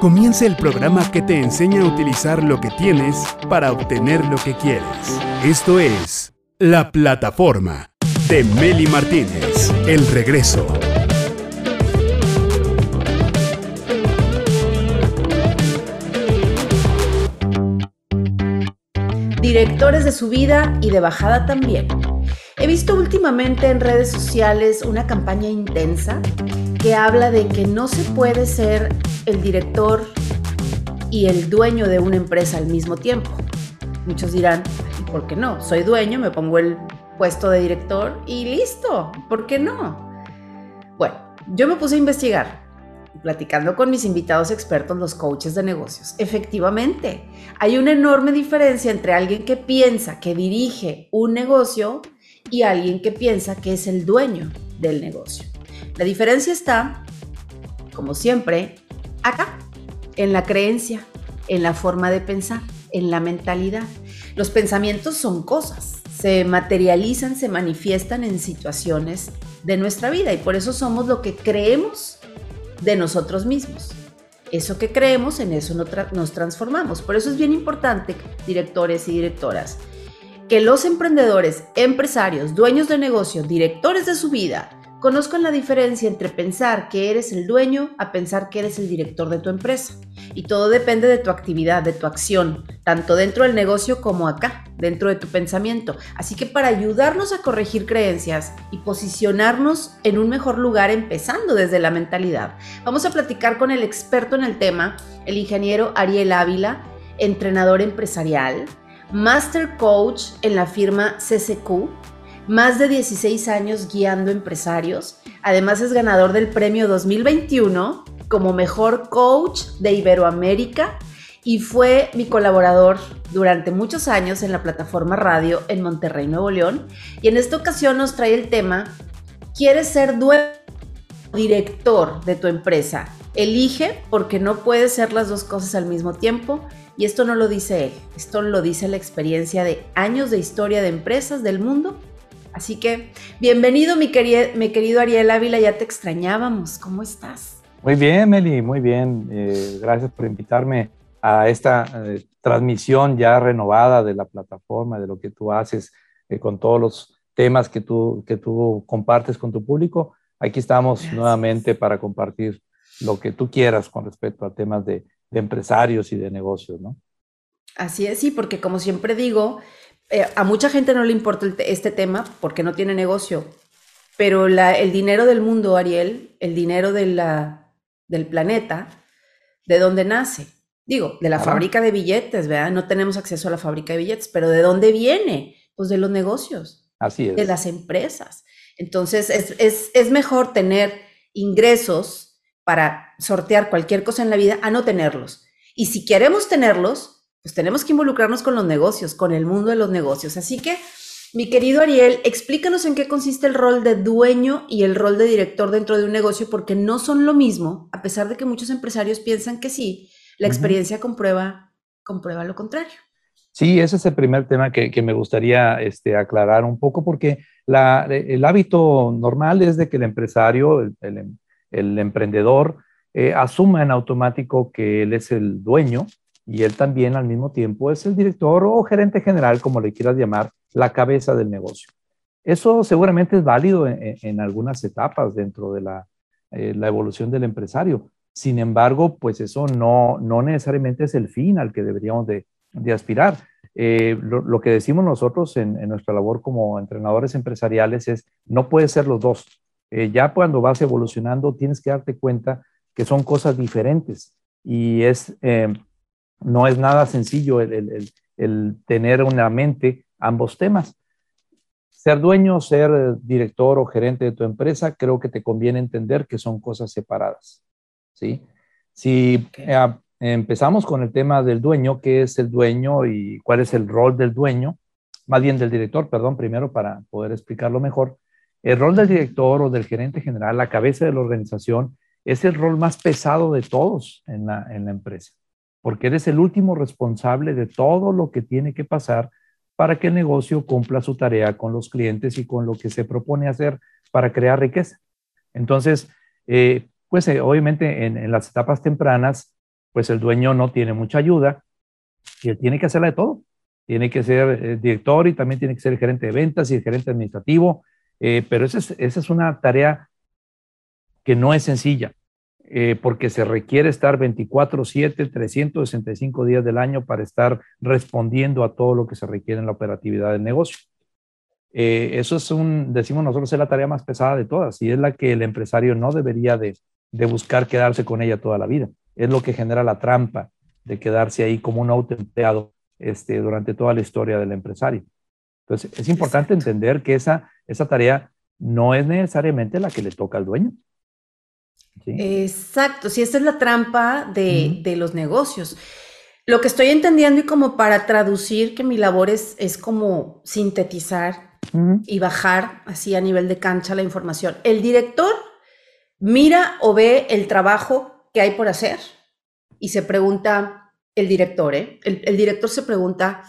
Comienza el programa que te enseña a utilizar lo que tienes para obtener lo que quieres. Esto es La Plataforma de Meli Martínez. El regreso. Directores de subida y de bajada también. He visto últimamente en redes sociales una campaña intensa que habla de que no se puede ser el director y el dueño de una empresa al mismo tiempo. Muchos dirán, ¿por qué no? Soy dueño, me pongo el puesto de director y listo, ¿por qué no? Bueno, yo me puse a investigar, platicando con mis invitados expertos, los coaches de negocios. Efectivamente, hay una enorme diferencia entre alguien que piensa que dirige un negocio y alguien que piensa que es el dueño del negocio. La diferencia está, como siempre, acá, en la creencia, en la forma de pensar, en la mentalidad. Los pensamientos son cosas, se materializan, se manifiestan en situaciones de nuestra vida y por eso somos lo que creemos de nosotros mismos. Eso que creemos, en eso nos transformamos. Por eso es bien importante, directores y directoras, que los emprendedores, empresarios, dueños de negocio, directores de su vida, conozcan la diferencia entre pensar que eres el dueño a pensar que eres el director de tu empresa. Y todo depende de tu actividad, de tu acción, tanto dentro del negocio como acá, dentro de tu pensamiento. Así que para ayudarnos a corregir creencias y posicionarnos en un mejor lugar empezando desde la mentalidad, vamos a platicar con el experto en el tema, el ingeniero Ariel Ávila, entrenador empresarial, Master Coach en la firma CCQ, más de 16 años guiando empresarios. Además es ganador del premio 2021 como mejor coach de Iberoamérica y fue mi colaborador durante muchos años en la plataforma radio en Monterrey, Nuevo León. Y en esta ocasión nos trae el tema, ¿quieres ser dueño director de tu empresa? Elige porque no puedes ser las dos cosas al mismo tiempo y esto no lo dice él, esto lo dice la experiencia de años de historia de empresas del mundo. Así que bienvenido mi, mi querido Ariel Ávila, ya te extrañábamos, ¿cómo estás? Muy bien, Meli, muy bien. Eh, gracias por invitarme a esta eh, transmisión ya renovada de la plataforma, de lo que tú haces eh, con todos los temas que tú, que tú compartes con tu público. Aquí estamos nuevamente para compartir lo que tú quieras con respecto a temas de de empresarios y de negocios, ¿no? Así es, sí, porque como siempre digo, eh, a mucha gente no le importa este tema porque no tiene negocio, pero el dinero del mundo, Ariel, el dinero de la, del planeta, ¿de dónde nace? Digo, de la fábrica de billetes, ¿verdad? No tenemos acceso a la fábrica de billetes, pero ¿de dónde viene? Pues de los negocios. Así es. De las empresas. Entonces, es, es, es mejor tener ingresos para sortear cualquier cosa en la vida a no tenerlos. Y si queremos tenerlos, pues tenemos que involucrarnos con los negocios, con el mundo de los negocios. Así que, mi querido Ariel, explícanos en qué consiste el rol de dueño y el rol de director dentro de un negocio, porque no son lo mismo, a pesar de que muchos empresarios piensan que sí, la experiencia comprueba, comprueba lo contrario. Sí, ese es el primer tema que, me gustaría este, aclarar un poco, porque el hábito normal es de que el empresario, el, el emprendedor eh, asuma en automático que él es el dueño y él también al mismo tiempo es el director o gerente general, como le quieras llamar, la cabeza del negocio. Eso seguramente es válido en, algunas etapas dentro de eh, la, evolución del empresario. Sin embargo, pues eso no, no necesariamente es el fin al que deberíamos de, aspirar. Eh, lo, que decimos nosotros en, nuestra labor como entrenadores empresariales es, no puede ser los dos. Eh, ya cuando vas evolucionando tienes que darte cuenta que son cosas diferentes y es, no es nada sencillo el, tener una mente ambos temas. Ser dueño, ser director o gerente de tu empresa, creo que te conviene entender que son cosas separadas. ¿sí? Si eh, empezamos con el tema del dueño, ¿qué es el dueño y cuál es el rol del dueño? Más bien del director, perdón, primero para poder explicarlo mejor. El rol del director o del gerente general, la cabeza de la organización, es el rol más pesado de todos en la, empresa, porque eres el último responsable de todo lo que tiene que pasar para que el negocio cumpla su tarea con los clientes y con lo que se propone hacer para crear riqueza. Entonces, eh, pues eh, obviamente en, las etapas tempranas, pues el dueño no tiene mucha ayuda y él tiene que hacerla de todo. Tiene que ser eh, director y también tiene que ser gerente de ventas y gerente administrativo, pero esa es, esa es una tarea que no es sencilla. Porque se requiere estar 24, 7, 365 días del año para estar respondiendo a todo lo que se requiere en la operatividad del negocio. eso es un, decimos nosotros, es la tarea más pesada de todas y es la que el empresario no debería de, de buscar quedarse con ella toda la vida. Es lo que genera la trampa de quedarse ahí como un autoempleado este, durante toda la historia del empresario. Entonces, es importante entender que esa, esa tarea no es necesariamente la que le toca al dueño. Exacto, si esa es la trampa de, de, los negocios. Lo que estoy entendiendo y como para traducir que mi labor es, es como sintetizar y bajar así a nivel de cancha la información. El director mira o ve el trabajo que hay por hacer y se pregunta el director, ¿eh? el, director se pregunta,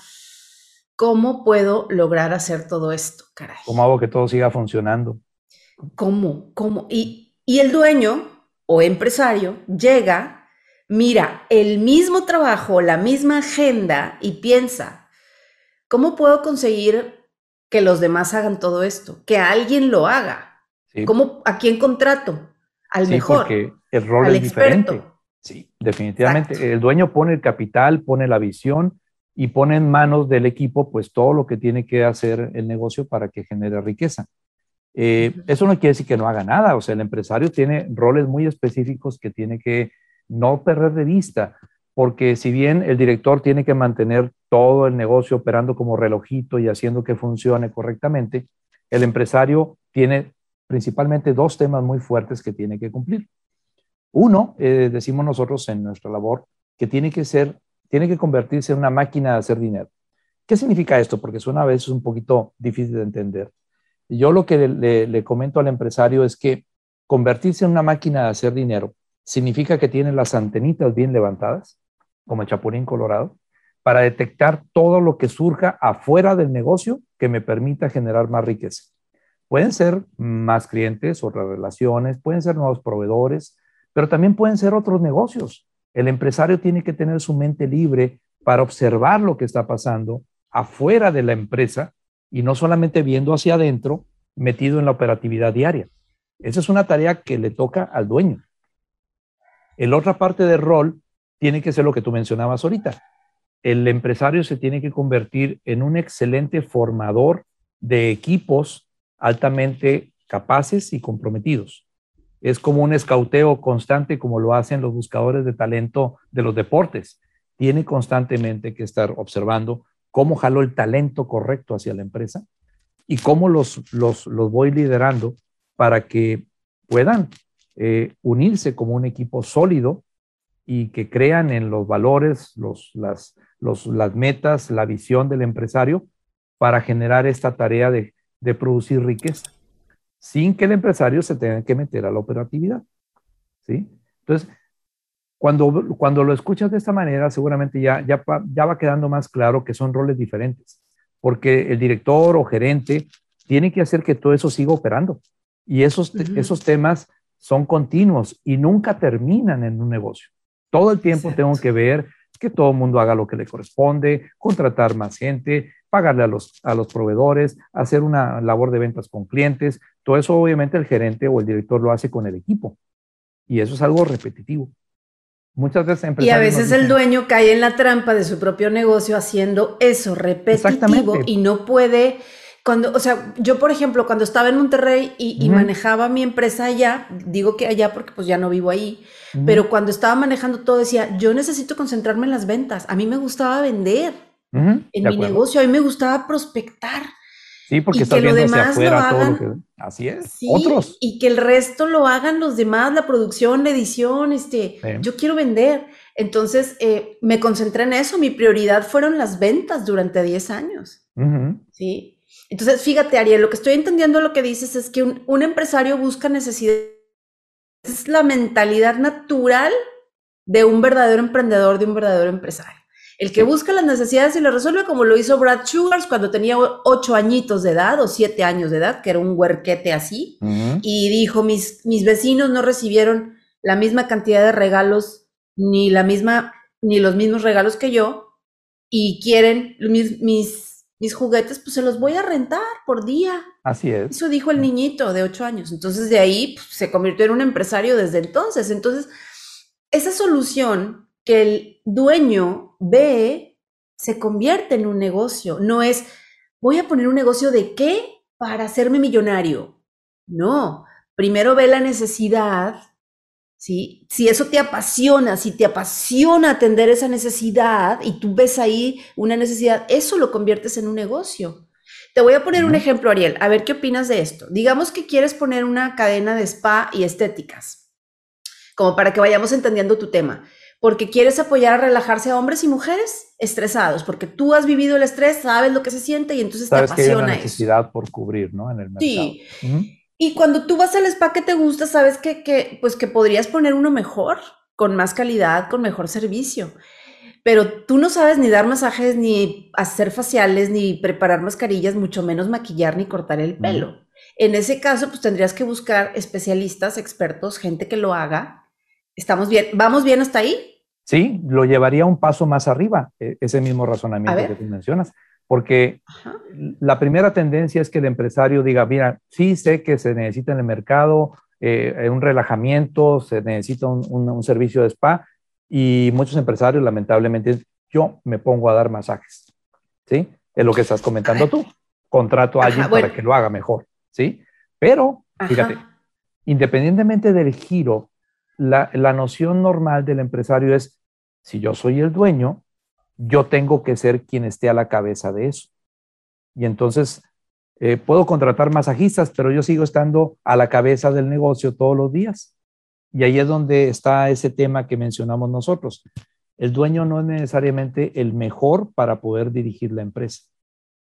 ¿cómo puedo lograr hacer todo esto, caray? ¿Cómo hago que todo siga funcionando? ¿Cómo? ¿Cómo? Y, y el dueño o empresario llega, mira el mismo trabajo, la misma agenda y piensa, ¿cómo puedo conseguir que los demás hagan todo esto? Que alguien lo haga. ¿Cómo, ¿A quién contrato? al sí, mejor. Porque el rol es diferente. Sí, definitivamente. El dueño pone el capital, pone la visión y pone en manos del equipo pues todo lo que tiene que hacer el negocio para que genere riqueza. Eh, eso no quiere decir que no haga nada, o sea, el empresario tiene roles muy específicos que tiene que no perder de vista, porque si bien el director tiene que mantener todo el negocio operando como relojito y haciendo que funcione correctamente, el empresario tiene principalmente dos temas muy fuertes que tiene que cumplir. Uno, eh, decimos nosotros en nuestra labor, que tiene que ser, tiene que convertirse en una máquina de hacer dinero. ¿Qué significa esto? Porque suena a veces un poquito difícil de entender. Yo lo que le, le comento al empresario es que convertirse en una máquina de hacer dinero significa que tiene las antenitas bien levantadas, como el chapulín colorado, para detectar todo lo que surja afuera del negocio que me permita generar más riqueza. Pueden ser más clientes, otras relaciones, pueden ser nuevos proveedores, pero también pueden ser otros negocios. El empresario tiene que tener su mente libre para observar lo que está pasando afuera de la empresa y no solamente viendo hacia adentro, metido en la operatividad diaria. Esa es una tarea que le toca al dueño. El otra parte del rol tiene que ser lo que tú mencionabas ahorita. El empresario se tiene que convertir en un excelente formador de equipos altamente capaces y comprometidos. Es como un escauteo constante como lo hacen los buscadores de talento de los deportes. Tiene constantemente que estar observando cómo jaló el talento correcto hacia la empresa y cómo los, los, voy liderando para que puedan eh, unirse como un equipo sólido y que crean en los valores, los, las, las metas, la visión del empresario para generar esta tarea de de producir riqueza, sin que el empresario se tenga que meter a la operatividad. ¿sí? Entonces, cuando, cuando lo escuchas de esta manera, seguramente ya, ya, ya va quedando más claro que son roles diferentes, porque el director o gerente tiene que hacer que todo eso siga operando. Y esos, esos temas son continuos y nunca terminan en un negocio. Todo el tiempo tengo que ver que todo el mundo haga lo que le corresponde, contratar más gente, pagarle a los, a los proveedores, hacer una labor de ventas con clientes. Todo eso obviamente el gerente o el director lo hace con el equipo. Y eso es algo repetitivo. Muchas veces Y a veces el dueño cae en la trampa de su propio negocio haciendo eso repetitivo y no puede cuando, o sea, yo por ejemplo, cuando estaba en Monterrey y, manejaba mi empresa allá, digo que allá porque pues ya no vivo ahí, pero cuando estaba manejando todo decía, yo necesito concentrarme en las ventas, a mí me gustaba vender en mi negocio, a mí me gustaba prospectar. Sí, porque está viendo hacia afuera todo lo que... Así es. Otros. Y que el resto lo hagan los demás, la producción, la edición, este, yo quiero vender. Entonces, eh, me concentré en eso. Mi prioridad fueron las ventas durante 10 años. Sí. Entonces, fíjate, Ariel, lo que estoy entendiendo lo que dices es que un, un empresario busca necesidades. Es la mentalidad natural de un verdadero emprendedor, de un verdadero empresario. El que busca las necesidades y las resuelve como lo hizo Brad Sugars cuando tenía ocho añitos de edad o siete años de edad, que era un huerquete así, y dijo, mis, mis vecinos no recibieron la misma cantidad de regalos, ni la misma, ni los mismos regalos que yo, y quieren mis, mis, mis juguetes, pues se los voy a rentar por día. Así es. Eso dijo el niñito de ocho años. Entonces de ahí pues, se convirtió en un empresario desde entonces. Entonces, esa solución que el dueño ve se convierte en un negocio. No es, voy a poner un negocio de qué para hacerme millonario. No, primero ve la necesidad ¿sí? Si eso te apasiona, si te apasiona atender esa necesidad y tú ves ahí una necesidad, eso lo conviertes en un negocio. Te voy a poner un ejemplo, Ariel, a ver qué opinas de esto. Digamos que quieres poner una cadena de spa y estéticas, como para que vayamos entendiendo tu tema, porque quieres apoyar a relajarse a hombres y mujeres estresados, porque tú has vivido el estrés, sabes lo que se siente y entonces te apasiona que hay una necesidad por cubrir, ¿no? En el mercado. Sí. Y cuando tú vas al spa que te gusta, sabes que, que, pues que podrías poner uno mejor, con más calidad, con mejor servicio. Pero tú no sabes ni dar masajes, ni hacer faciales, ni preparar mascarillas, mucho menos maquillar ni cortar el pelo. En ese caso, pues tendrías que buscar especialistas, expertos, gente que lo haga. ¿Estamos bien? ¿Vamos bien hasta ahí? Sí, lo llevaría un paso más arriba, e, ese mismo razonamiento que tú mencionas. Porque la primera tendencia es que el empresario diga, mira, sí sé que se necesita en el mercado eh, un relajamiento, se necesita un, servicio de spa y muchos empresarios lamentablemente yo me pongo a dar masajes, ¿sí? Es lo que estás comentando tú. Contrato a alguien para que lo haga mejor, ¿sí? Pero, fíjate, independientemente del giro, la, la noción normal del empresario es, si yo soy el dueño, yo tengo que ser quien esté a la cabeza de eso. Y entonces eh, puedo contratar masajistas, pero yo sigo estando a la cabeza del negocio todos los días. Y ahí es donde está ese tema que mencionamos nosotros. El dueño no es necesariamente el mejor para poder dirigir la empresa.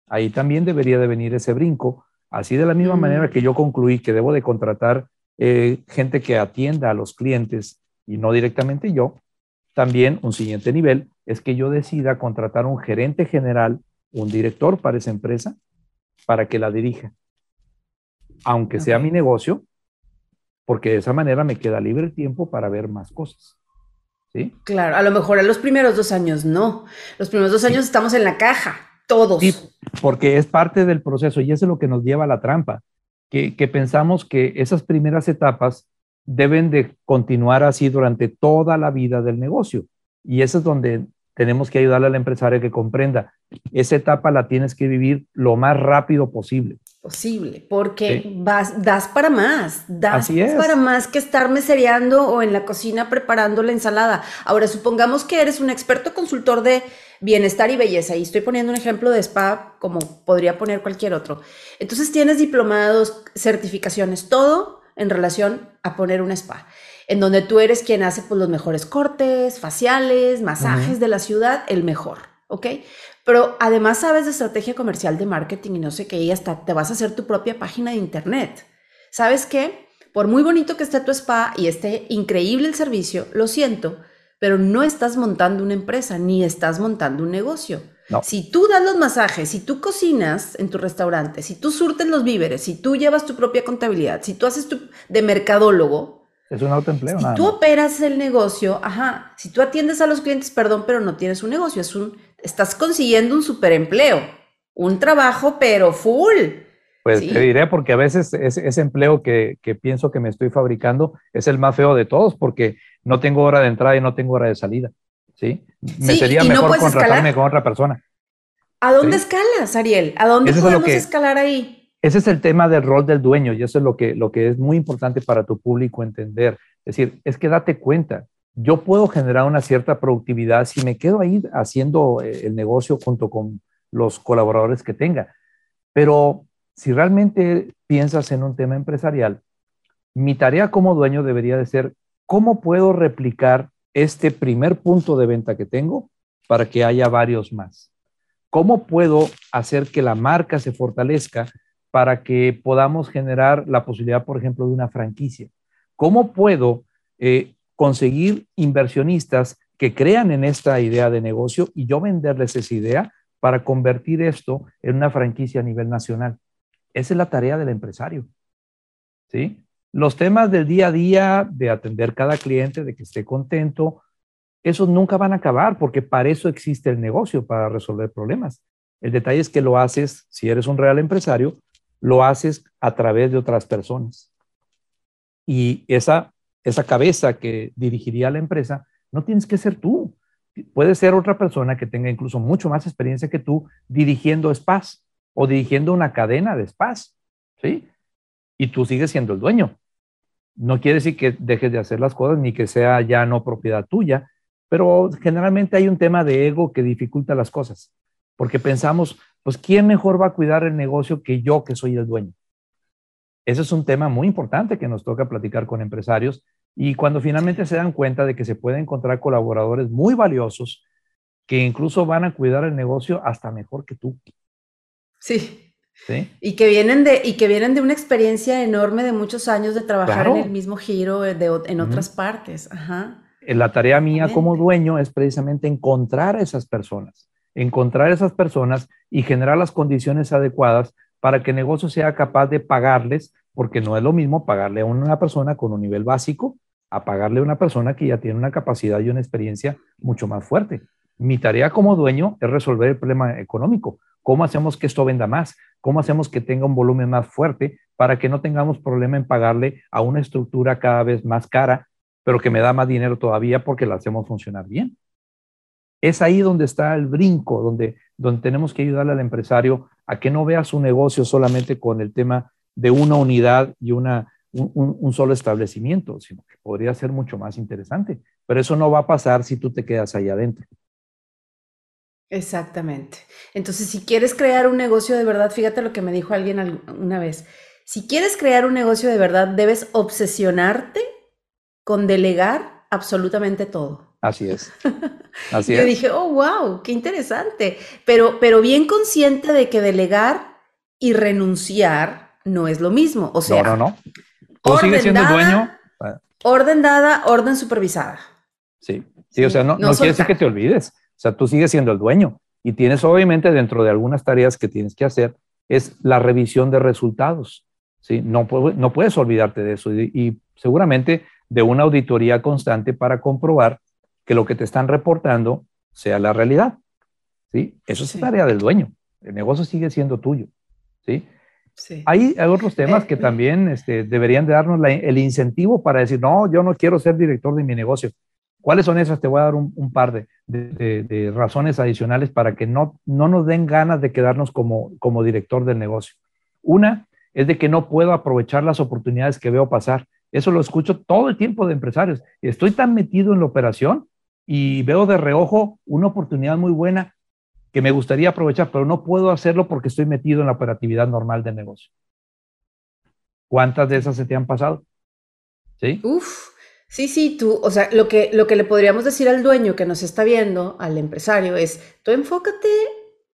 Ahí también debería de venir ese brinco. Así de la misma manera que yo concluí que debo de contratar eh, gente que atienda a los clientes y no directamente yo, también un siguiente nivel es que yo decida contratar un gerente general, un director para esa empresa, para que la dirija. Aunque sea mi negocio, porque de esa manera me queda libre tiempo para ver más cosas. ¿Sí? Claro, a lo mejor a los primeros dos años no. Los primeros dos años estamos en la caja, todos. Sí, porque es parte del proceso y eso es lo que nos lleva a la trampa, que, que pensamos que esas primeras etapas deben de continuar así durante toda la vida del negocio. Y eso es donde tenemos que ayudarle al empresario que comprenda, esa etapa la tienes que vivir lo más rápido posible. Posible, porque vas, das para más, das para más que estar mesereando o en la cocina preparando la ensalada. Ahora, supongamos que eres un experto consultor de bienestar y belleza, y estoy poniendo un ejemplo de spa como podría poner cualquier otro. Entonces tienes diplomados, certificaciones, todo en relación a poner un spa, en donde tú eres quien hace pues, los mejores cortes, faciales, masajes de la ciudad, el mejor, ¿ok? Pero además sabes de estrategia comercial de marketing y no sé qué, y hasta te vas a hacer tu propia página de internet. ¿Sabes qué? Por muy bonito que esté tu spa y esté increíble el servicio, lo siento, pero no estás montando una empresa ni estás montando un negocio si tú das los masajes, si tú cocinas en tu restaurante, si tú surtes los víveres, si tú llevas tu propia contabilidad, si tú haces tu, de mercadólogo, es un autoempleo. Si tú operas el negocio, ajá, si tú atiendes a los clientes, perdón, pero no tienes un negocio, es un, estás consiguiendo un superempleo, un trabajo, pero full. Pues te diré, porque a veces ese, empleo que, que, pienso que me estoy fabricando es el más feo de todos, porque no tengo hora de entrada y no tengo hora de salida. ¿sí? Me sería mejor contratarme con otra persona. ¿A dónde escalas, Ariel? ¿A dónde podemos escalar ahí? Ese es el tema del rol del dueño y eso es lo que, lo que es muy importante para tu público entender. Es decir, es que date cuenta, yo puedo generar una cierta productividad si me quedo ahí haciendo eh, el negocio junto con los colaboradores que tenga. Pero si realmente piensas en un tema empresarial, mi tarea como dueño debería de ser cómo puedo replicar este primer punto de venta que tengo para que haya varios más? ¿Cómo puedo hacer que la marca se fortalezca para que podamos generar la posibilidad, por ejemplo, de una franquicia? ¿Cómo puedo eh, conseguir inversionistas que crean en esta idea de negocio y yo venderles esa idea para convertir esto en una franquicia a nivel nacional? Esa es la tarea del empresario. ¿Sí? Los temas del día a día, de atender cada cliente, de que esté contento, esos nunca van a acabar porque para eso existe el negocio, para resolver problemas. El detalle es que lo haces, si eres un real empresario, lo haces a través de otras personas. Y esa, esa cabeza que dirigiría la empresa, no tienes que ser tú. Puede ser otra persona que tenga incluso mucho más experiencia que tú dirigiendo spas o dirigiendo una cadena de spas, ¿sí? Y tú sigues siendo el dueño. No quiere decir que dejes de hacer las cosas ni que sea ya no propiedad tuya, pero generalmente hay un tema de ego que dificulta las cosas, porque pensamos, pues, ¿quién mejor va a cuidar el negocio que yo que soy el dueño? Ese es un tema muy importante que nos toca platicar con empresarios y cuando finalmente se dan cuenta de que se pueden encontrar colaboradores muy valiosos que incluso van a cuidar el negocio hasta mejor que tú. Sí. ¿Sí? Y que vienen de y que vienen de una experiencia enorme de muchos años de trabajar en el mismo giro eh, de, en otras partes. Ajá. Eh, la tarea mía como dueño es precisamente encontrar a esas personas, encontrar a esas personas y generar las condiciones adecuadas para que el negocio sea capaz de pagarles, porque no es lo mismo pagarle a una persona con un nivel básico a pagarle a una persona que ya tiene una capacidad y una experiencia mucho más fuerte. Mi tarea como dueño es resolver el problema económico. ¿Cómo hacemos que esto venda más? ¿Cómo hacemos que tenga un volumen más fuerte para que no tengamos problema en pagarle a una estructura cada vez más cara, pero que me da más dinero todavía porque la hacemos funcionar bien? Es ahí donde está el brinco, donde, donde tenemos que ayudarle al empresario a que no vea su negocio solamente con el tema de una unidad y una, un, solo establecimiento, sino que podría ser mucho más interesante. Pero eso no va a pasar si tú te quedas ahí adentro. Exactamente. Entonces, si quieres crear un negocio de verdad, fíjate lo que me dijo alguien una vez. Si quieres crear un negocio de verdad, debes obsesionarte con delegar absolutamente todo. Así es. Así Yo dije, oh, wow, qué interesante. Pero, pero bien consciente de que delegar y renunciar no es lo mismo. O sea, no, no, no. Tú sigues siendo dueño. Orden dada, orden supervisada. Sí, sí, o sea, no, no, quiere decir que te olvides. O sea, tú sigues siendo el dueño y tienes obviamente dentro de algunas tareas que tienes que hacer es la revisión de resultados. ¿sí? No, no puedes olvidarte de eso y, seguramente de una auditoría constante para comprobar que lo que te están reportando sea la realidad. ¿sí? Eso es tarea del dueño. El negocio sigue siendo tuyo. ¿sí? Hay, otros temas que eh, también este, deberían de darnos el incentivo para decir, no, yo no quiero ser director de mi negocio. ¿Cuáles son esas? Te voy a dar un, par de, razones adicionales para que no, no nos den ganas de quedarnos como, como director del negocio. Una es de que no puedo aprovechar las oportunidades que veo pasar. Eso lo escucho todo el tiempo de empresarios. Estoy tan metido en la operación y veo de reojo una oportunidad muy buena que me gustaría aprovechar, pero no puedo hacerlo porque estoy metido en la operatividad normal del negocio. ¿Cuántas de esas se te han pasado? ¿Sí? Uf, sí, sí, tú, o sea, lo que, lo que le podríamos decir al dueño que nos está viendo, al empresario, es, tú enfócate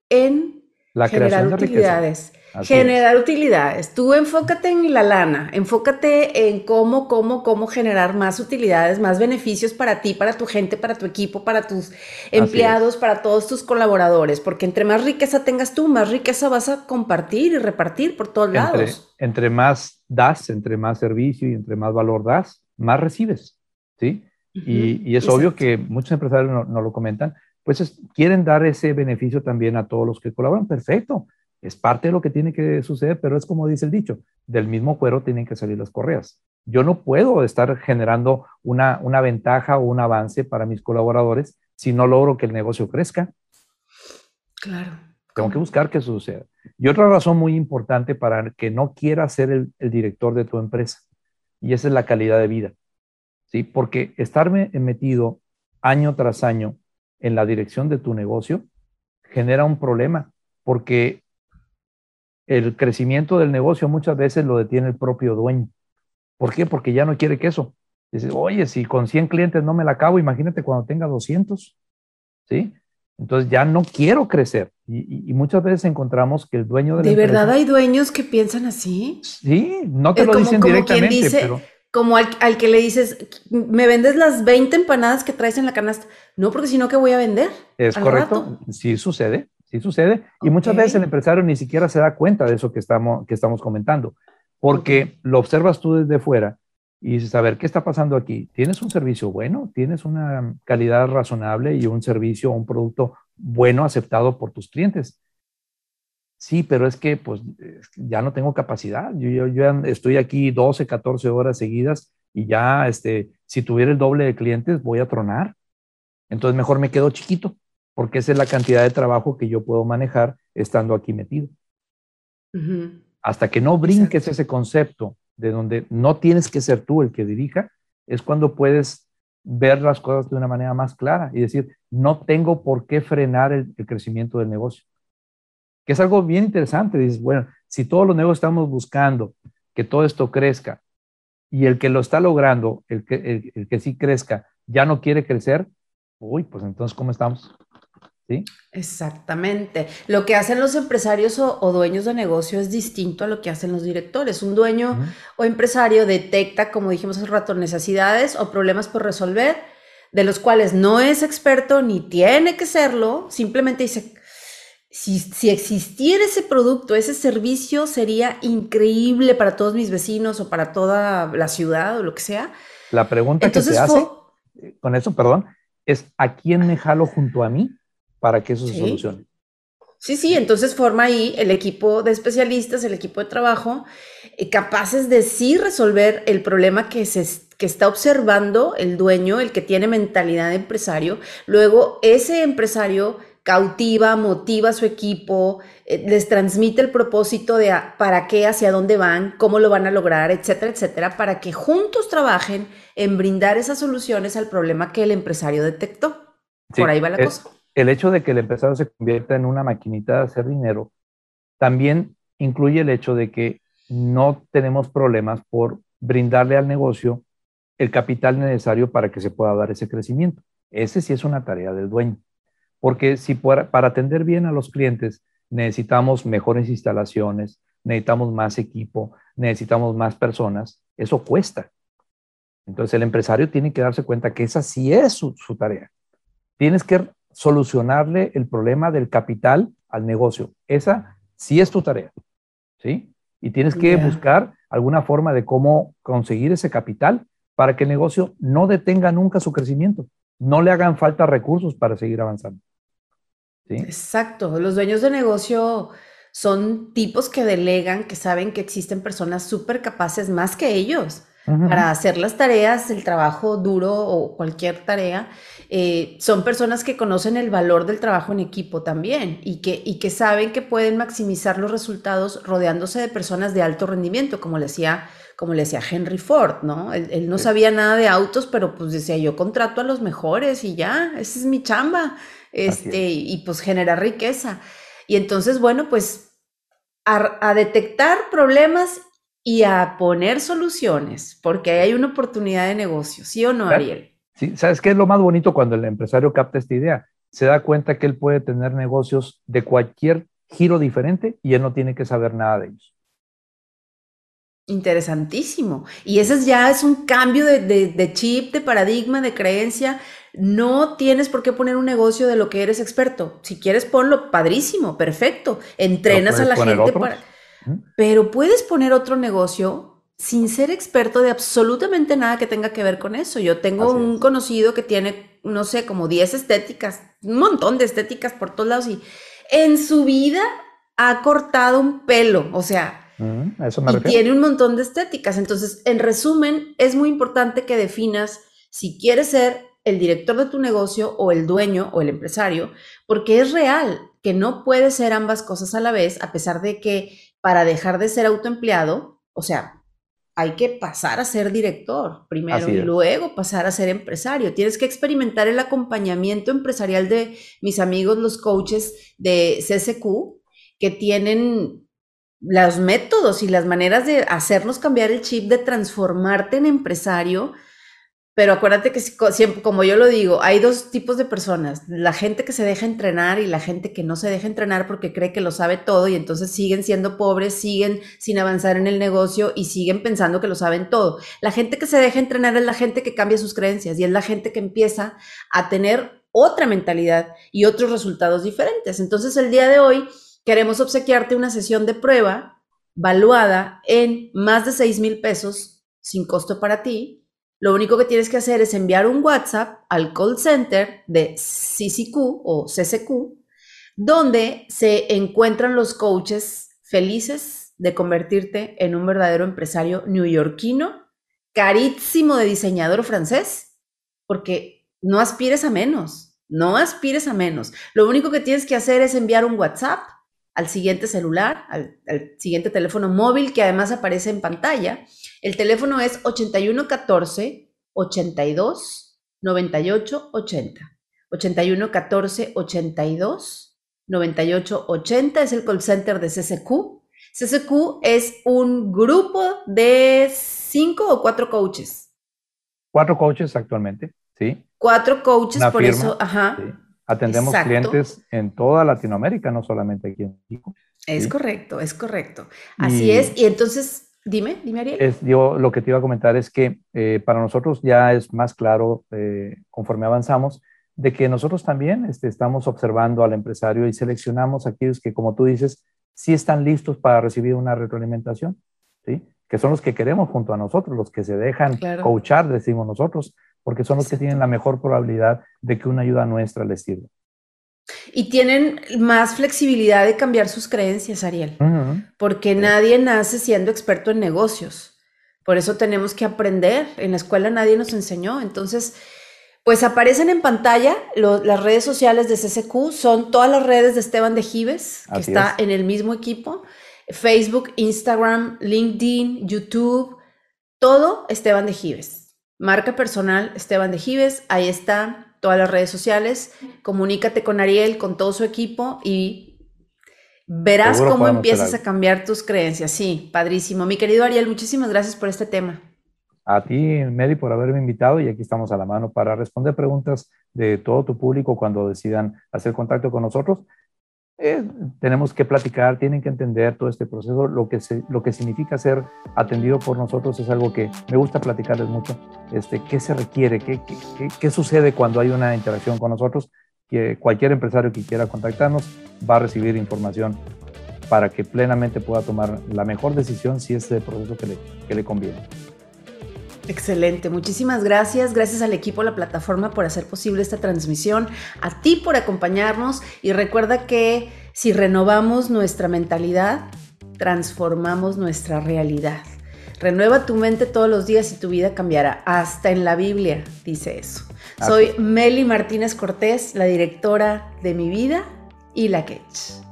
en la generar utilidades generar utilidades. Tú enfócate en la lana, enfócate en cómo, cómo, cómo generar más utilidades, más beneficios para ti, para tu gente, para tu equipo, para tus empleados, para todos tus colaboradores, porque entre más riqueza tengas tú, más riqueza vas a compartir y repartir por todos lados. Entre más das, entre más servicio y entre más valor das, más recibes, ¿sí? y, es obvio que muchos empresarios no, lo comentan, pues quieren dar ese beneficio también a todos los que colaboran. Perfecto es parte de lo que tiene que suceder, pero es como dice el dicho, del mismo cuero tienen que salir las correas. Yo no puedo estar generando una, una ventaja o un avance para mis colaboradores si no logro que el negocio crezca. Claro. Tengo que buscar que suceda. Y otra razón muy importante para que no quiera ser el, el director de tu empresa, y esa es la calidad de vida. ¿sí? Porque estarme metido año tras año en la dirección de tu negocio genera un problema, porque el crecimiento del negocio muchas veces lo detiene el propio dueño. ¿Por qué? Porque ya no quiere queso. Dice, oye, si con 100 clientes no me la acabo, imagínate cuando tenga 200. ¿Sí? Entonces ya no quiero crecer. Y, muchas veces encontramos que el dueño de... ¿De verdad hay dueños que piensan así? Sí, no te lo dicen directamente, pero... Como al, que le dices, ¿me vendes las 20 empanadas que traes en la canasta? No, porque si no, ¿qué voy a vender? Es correcto, sí sucede. Sí sucede. Y muchas veces el empresario ni siquiera se da cuenta de eso que estamos, que estamos comentando. porque lo observas tú desde fuera y dices, a ver, ¿qué está pasando aquí? ¿Tienes un servicio bueno? ¿Tienes una calidad razonable y un servicio o un producto bueno aceptado por tus clientes? Sí, pero es que pues ya no tengo capacidad. Yo, yo, estoy aquí 12, 14 horas seguidas y ya, este, si tuviera el doble de clientes, voy a tronar. Entonces mejor me quedo chiquito, porque esa es la cantidad de trabajo que yo puedo manejar estando aquí metido. Hasta que no brinques ese concepto de donde no tienes que ser tú el que dirija, es cuando puedes ver las cosas de una manera más clara y decir, no tengo por qué frenar el, crecimiento del negocio. Que es algo bien interesante. Dices, bueno, si todos los negocios estamos buscando que todo esto crezca y el que lo está logrando, el que, el que sí crezca, ya no quiere crecer, uy, pues entonces, ¿cómo estamos? Exactamente. Lo que hacen los empresarios o, dueños de negocio es distinto a lo que hacen los directores. Un dueño o empresario detecta, como dijimos hace rato, necesidades o problemas por resolver, de los cuales no es experto ni tiene que serlo, simplemente dice, si, si, existiera ese producto, ese servicio sería increíble para todos mis vecinos o para toda la ciudad o lo que sea. La pregunta que se hace, con eso, perdón, es ¿a quién me jalo junto a mí? Para que eso se solucione. Sí, sí, entonces forma ahí el equipo de especialistas, el equipo de trabajo, eh, capaces de sí resolver el problema que, se, que está observando el dueño, el que tiene mentalidad de empresario. Luego, ese empresario cautiva, motiva a su equipo, eh, les transmite el propósito de para qué, hacia dónde van, cómo lo van a lograr, etcétera, etcétera, para que juntos trabajen en brindar esas soluciones al problema que el empresario detectó. Por ahí va la cosa el hecho de que el empresario se convierta en una maquinita de hacer dinero también incluye el hecho de que no tenemos problemas por brindarle al negocio el capital necesario para que se pueda dar ese crecimiento. Ese sí es una tarea del dueño. Porque si para, atender bien a los clientes necesitamos mejores instalaciones, necesitamos más equipo, necesitamos más personas, eso cuesta. Entonces el empresario tiene que darse cuenta que esa sí es su, tarea. Tienes que solucionarle el problema del capital al negocio. Esa sí es tu tarea, ¿sí? Y tienes que buscar alguna forma de cómo conseguir ese capital para que el negocio no detenga nunca su crecimiento, no le hagan falta recursos para seguir avanzando. ¿sí? Exacto, los dueños de negocio son tipos que delegan, que saben que existen personas súper capaces más que ellos para hacer las tareas, el trabajo duro o cualquier tarea. Eh, son personas que conocen el valor del trabajo en equipo también y que, y que saben que pueden maximizar los resultados rodeándose de personas de alto rendimiento, como le decía, como le decía Henry Ford, ¿no? Él, no sabía nada de autos, pero pues decía, yo contrato a los mejores y ya, esa es mi chamba, este, y pues genera riqueza. Y entonces, bueno, pues a, a detectar problemas y a poner soluciones, porque hay una oportunidad de negocio, ¿sí o no, Ariel? Sí, ¿sabes qué es lo más bonito cuando el empresario capta esta idea? Se da cuenta que él puede tener negocios de cualquier giro diferente y él no tiene que saber nada de ellos. Interesantísimo. Y ese ya es un cambio de, chip, de paradigma, de creencia. No tienes por qué poner un negocio de lo que eres experto. Si quieres, ponlo padrísimo, perfecto. Entrenas a la gente para. Pero puedes poner otro negocio sin ser experto de absolutamente nada que tenga que ver con eso. Yo tengo un conocido que tiene, no sé, como 10 estéticas, un montón de estéticas por todos lados y en su vida ha cortado un pelo, o sea, mm, y tiene un montón de estéticas. Entonces, en resumen, es muy importante que definas si quieres ser el director de tu negocio o el dueño o el empresario, porque es real que no puedes ser ambas cosas a la vez, a pesar de que para dejar de ser autoempleado, o sea, hay que pasar a ser director primero y luego pasar a ser empresario. Tienes que experimentar el acompañamiento empresarial de mis amigos, los coaches de CSQ, que tienen los métodos y las maneras de hacernos cambiar el chip, de transformarte en empresario pero acuérdate que siempre, como yo lo digo, hay dos tipos de personas, la gente que se deja entrenar y la gente que no se deja entrenar porque cree que lo sabe todo y entonces siguen siendo pobres, siguen sin avanzar en el negocio y siguen pensando que lo saben todo. La gente que se deja entrenar es la gente que cambia sus creencias y es la gente que empieza a tener otra mentalidad y otros resultados diferentes. Entonces el día de hoy queremos obsequiarte una sesión de prueba valuada en más de 6 mil pesos sin costo para ti. Lo único que tienes que hacer es enviar un WhatsApp al call center de CCQ o CCQ, donde se encuentran los coaches felices de convertirte en un verdadero empresario neoyorquino, carísimo de diseñador francés, porque no aspires a menos, no aspires a menos. Lo único que tienes que hacer es enviar un WhatsApp al siguiente celular, al, siguiente teléfono móvil que además aparece en pantalla. El teléfono es 8114 82 98 80. 8114 82 98 80 es el call center de CCQ. CCQ es un grupo de cinco o cuatro coaches. Cuatro coaches actualmente, sí. Cuatro coaches, por eso, ajá. Atendemos clientes en toda Latinoamérica, no solamente aquí en México. Es correcto, es correcto. Así es. Y entonces, dime, dime Ariel. Es, yo lo que te iba a comentar es que eh, para nosotros ya es más claro, eh, conforme avanzamos, de que nosotros también este, estamos observando al empresario y seleccionamos aquellos que, como tú dices, sí están listos para recibir una retroalimentación, ¿sí? que son los que queremos junto a nosotros, los que se dejan coachar, decimos nosotros, porque son los que tienen la mejor probabilidad de que una ayuda nuestra les sirva. Y tienen más flexibilidad de cambiar sus creencias, Ariel, porque nadie nace siendo experto en negocios. Por eso tenemos que aprender. En la escuela nadie nos enseñó. Entonces, pues aparecen en pantalla las redes sociales de CCQ, son todas las redes de Esteban de Gives, que está en el mismo equipo. Facebook, Instagram, LinkedIn, YouTube, todo Esteban de Gives. Marca personal Esteban de Gives, ahí está, todas las redes sociales. Comunícate con Ariel, con todo su equipo y verás cómo empiezas a cambiar tus creencias. Sí, padrísimo. Mi querido Ariel, muchísimas gracias por este tema. A ti, Mary, por haberme invitado y aquí estamos a la mano para responder preguntas de todo tu público cuando decidan hacer contacto con nosotros. Eh, tenemos que platicar, tienen que entender todo este proceso, lo que, lo que significa ser atendido por nosotros es algo que me gusta platicarles mucho, este, qué se requiere, qué, qué, qué sucede cuando hay una interacción con nosotros, que cualquier empresario que quiera contactarnos va a recibir información para que plenamente pueda tomar la mejor decisión si es el proceso que le, que le conviene. Excelente, muchísimas gracias. Gracias al equipo, la plataforma por hacer posible esta transmisión, a ti por acompañarnos y recuerda que si renovamos nuestra mentalidad, transformamos nuestra realidad. Renueva tu mente todos los días y tu vida cambiará. Hasta en la Biblia dice eso. Soy Meli Martínez Cortés, la directora de Mi Vida y La Quech.